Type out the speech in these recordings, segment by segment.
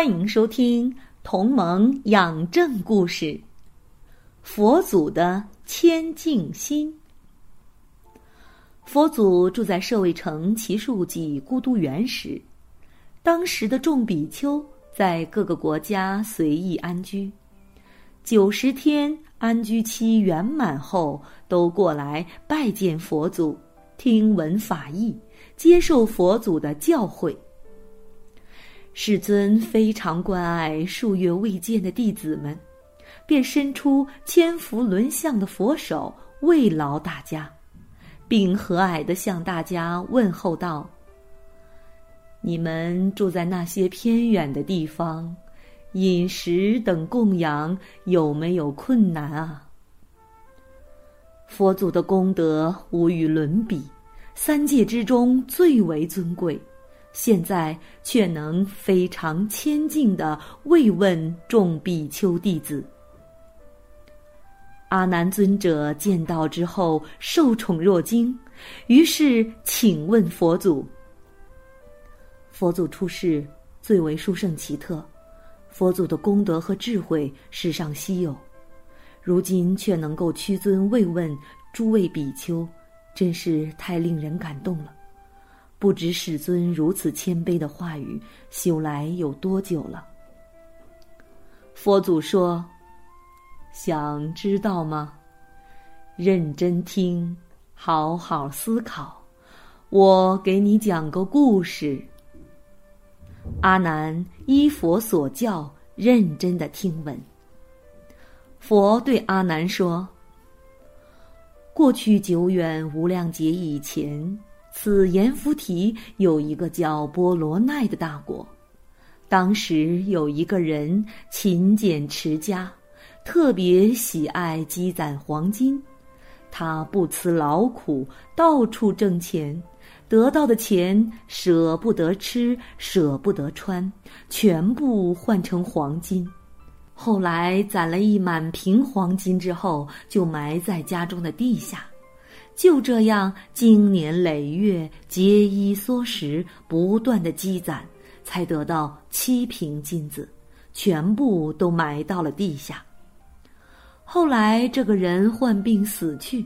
欢迎收听《同盟养正故事》，佛祖的谦敬心。佛祖住在舍卫城祇树给孤独园时，当时的众比丘在各个国家随意安居，九十天安居期圆满后，都过来拜见佛祖，听闻法义，接受佛祖的教诲。世尊非常关爱数月未见的弟子们，便伸出千福轮相的佛手慰劳大家，并和蔼地向大家问候道：“你们住在那些偏远的地方，饮食等供养有没有困难啊？”佛祖的功德无与伦比，三界之中最为尊贵。现在却能非常谦敬的慰问众比丘弟子。阿难尊者见到之后受宠若惊，于是请问佛祖：“佛祖出世最为殊胜奇特，佛祖的功德和智慧世上稀有，如今却能够屈尊慰问诸位比丘，真是太令人感动了。”不知世尊如此谦卑的话语修来有多久了？佛祖说：“想知道吗？认真听，好好思考。我给你讲个故事。”阿难依佛所教，认真的听闻。佛对阿难说：“过去久远无量劫以前。”此阎浮提有一个叫波罗奈的大国，当时有一个人勤俭持家，特别喜爱积攒黄金。他不辞劳苦，到处挣钱，得到的钱舍不得吃，舍不得穿，全部换成黄金。后来攒了一满瓶黄金之后，就埋在家中的地下。就这样，经年累月，节衣缩食，不断的积攒，才得到七瓶金子，全部都埋到了地下。后来，这个人患病死去，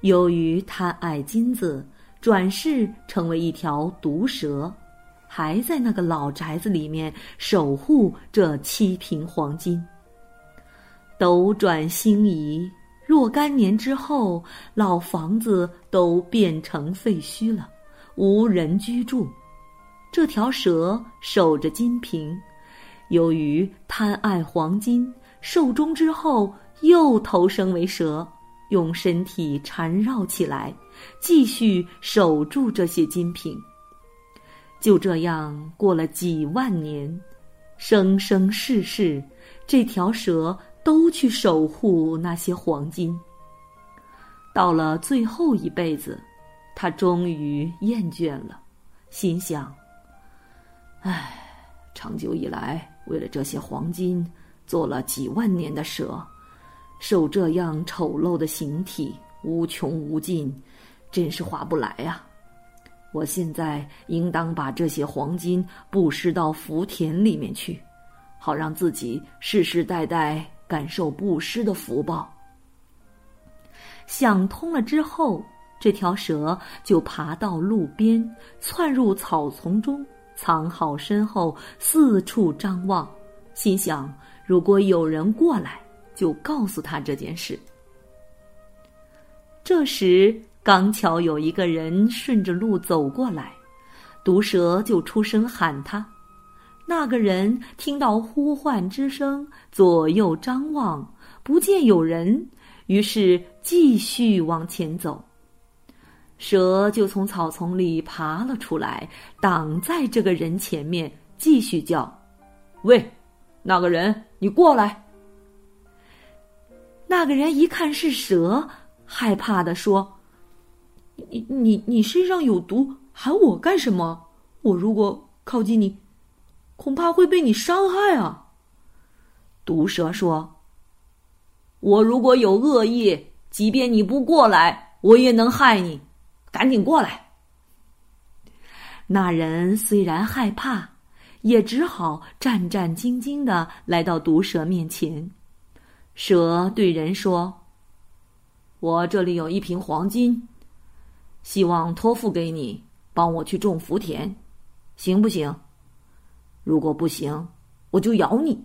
由于贪爱金子，转世成为一条毒蛇，还在那个老宅子里面守护这七瓶黄金。斗转星移。若干年之后，老房子都变成废墟了，无人居住。这条蛇守着金瓶，由于贪爱黄金，寿终之后又投生为蛇，用身体缠绕起来，继续守住这些金瓶。就这样过了几万年，生生世世，这条蛇。都去守护那些黄金。到了最后一辈子，他终于厌倦了，心想：“唉，长久以来为了这些黄金，做了几万年的蛇，受这样丑陋的形体，无穷无尽，真是划不来呀！我现在应当把这些黄金布施到福田里面去，好让自己世世代代。”感受布施的福报。想通了之后，这条蛇就爬到路边，窜入草丛中，藏好身后，四处张望，心想：如果有人过来，就告诉他这件事。这时，刚巧有一个人顺着路走过来，毒蛇就出声喊他。那个人听到呼唤之声，左右张望，不见有人，于是继续往前走。蛇就从草丛里爬了出来，挡在这个人前面，继续叫：“喂，那个人，你过来。”那个人一看是蛇，害怕的说：“你你你身上有毒，喊我干什么？我如果靠近你，恐怕会被你伤害啊。”毒蛇说：“我如果有恶意，即便你不过来，我也能害你。赶紧过来。”那人虽然害怕，也只好战战兢兢的来到毒蛇面前。蛇对人说：“我这里有一瓶黄金，希望托付给你，帮我去种福田，行不行？如果不行，我就咬你。”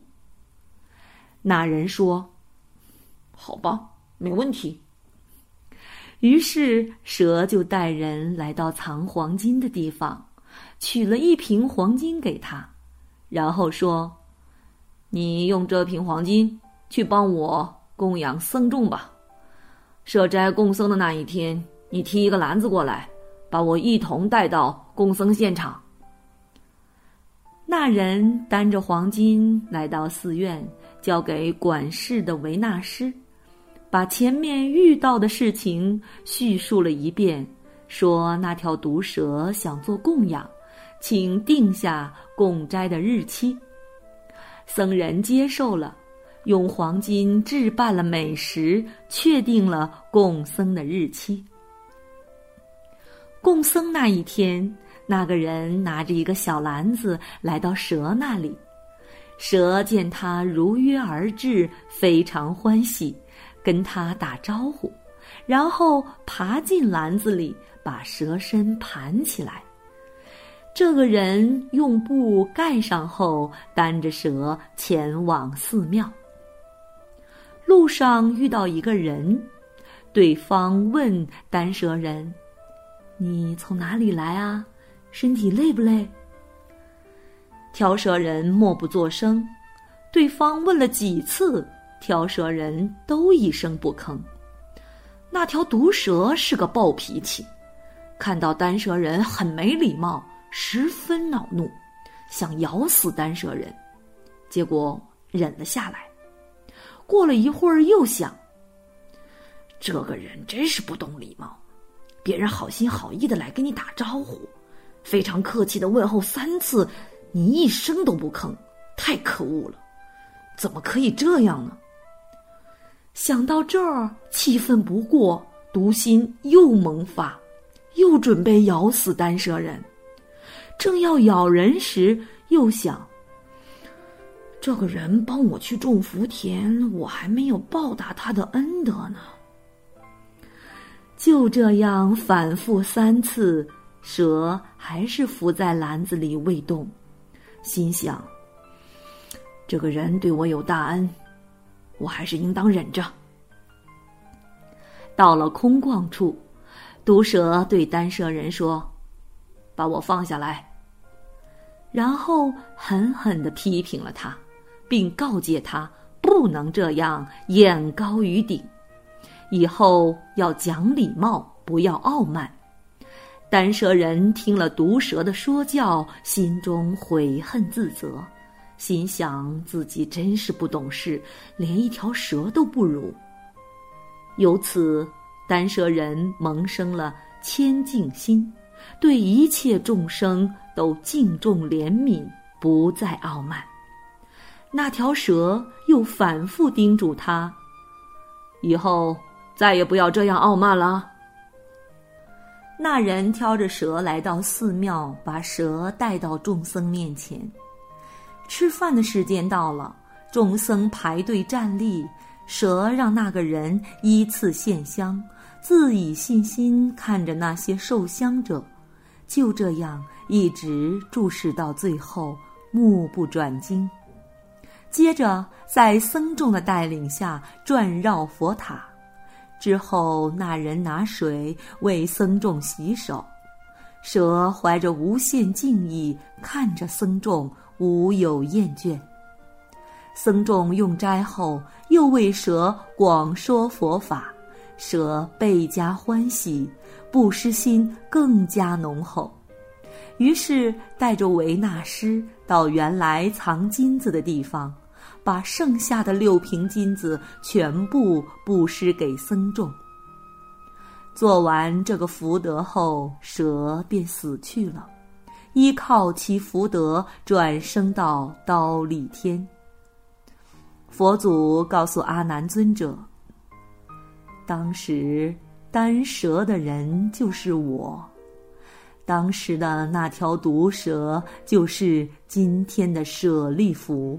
那人说：“好吧，没问题。”于是蛇就带人来到藏黄金的地方，取了一瓶黄金给他，然后说：“你用这瓶黄金。”去帮我供养僧众吧。舍斋供僧的那一天，你提一个篮子过来，把我一同带到供僧现场。那人担着黄金来到寺院，交给管事的维纳师，把前面遇到的事情叙述了一遍，说那条毒蛇想做供养，请定下供斋的日期。僧人接受了。用黄金置办了美食，确定了供僧的日期。供僧那一天，那个人拿着一个小篮子来到蛇那里，蛇见他如约而至，非常欢喜，跟他打招呼，然后爬进篮子里，把蛇身盘起来。这个人用布盖上后，担着蛇前往寺庙。路上遇到一个人，对方问单蛇人：“你从哪里来啊？身体累不累？”挑蛇人默不作声。对方问了几次，挑蛇人都一声不吭。那条毒蛇是个暴脾气，看到单蛇人很没礼貌，十分恼怒，想咬死单蛇人，结果忍了下来。过了一会儿，又想：这个人真是不懂礼貌，别人好心好意的来跟你打招呼，非常客气的问候三次，你一声都不吭，太可恶了！怎么可以这样呢？想到这儿，气愤不过，毒心又萌发，又准备咬死单蛇人。正要咬人时，又想。这个人帮我去种福田，我还没有报答他的恩德呢。就这样反复三次，蛇还是伏在篮子里未动，心想：这个人对我有大恩，我还是应当忍着。到了空旷处，毒蛇对单蛇人说：“把我放下来。”然后狠狠的批评了他。并告诫他不能这样眼高于顶，以后要讲礼貌，不要傲慢。单蛇人听了毒蛇的说教，心中悔恨自责，心想自己真是不懂事，连一条蛇都不如。由此，单蛇人萌生了谦敬心，对一切众生都敬重怜悯，不再傲慢。那条蛇又反复叮嘱他：“以后再也不要这样傲慢了。”那人挑着蛇来到寺庙，把蛇带到众僧面前。吃饭的时间到了，众僧排队站立，蛇让那个人依次献香，自以信心看着那些受香者，就这样一直注视到最后，目不转睛。接着，在僧众的带领下转绕佛塔，之后那人拿水为僧众洗手。蛇怀着无限敬意看着僧众，无有厌倦。僧众用斋后，又为蛇广说佛法，蛇倍加欢喜，布施心更加浓厚。于是带着维纳斯到原来藏金子的地方，把剩下的六瓶金子全部布施给僧众。做完这个福德后，蛇便死去了，依靠其福德转生到刀立天。佛祖告诉阿难尊者：“当时单蛇的人就是我。”当时的那条毒蛇就是今天的舍利弗。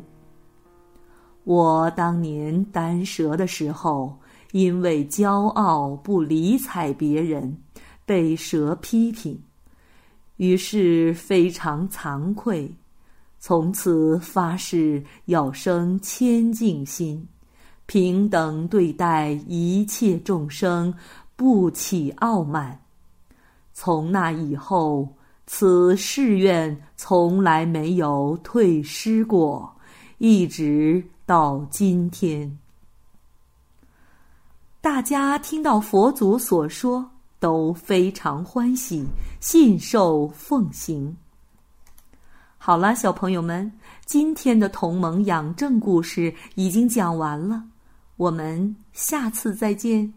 我当年单蛇的时候，因为骄傲不理睬别人，被蛇批评，于是非常惭愧，从此发誓要生谦敬心，平等对待一切众生，不起傲慢。从那以后，此誓愿从来没有退失过，一直到今天。大家听到佛祖所说，都非常欢喜，信受奉行。好了，小朋友们，今天的同盟养正故事已经讲完了，我们下次再见。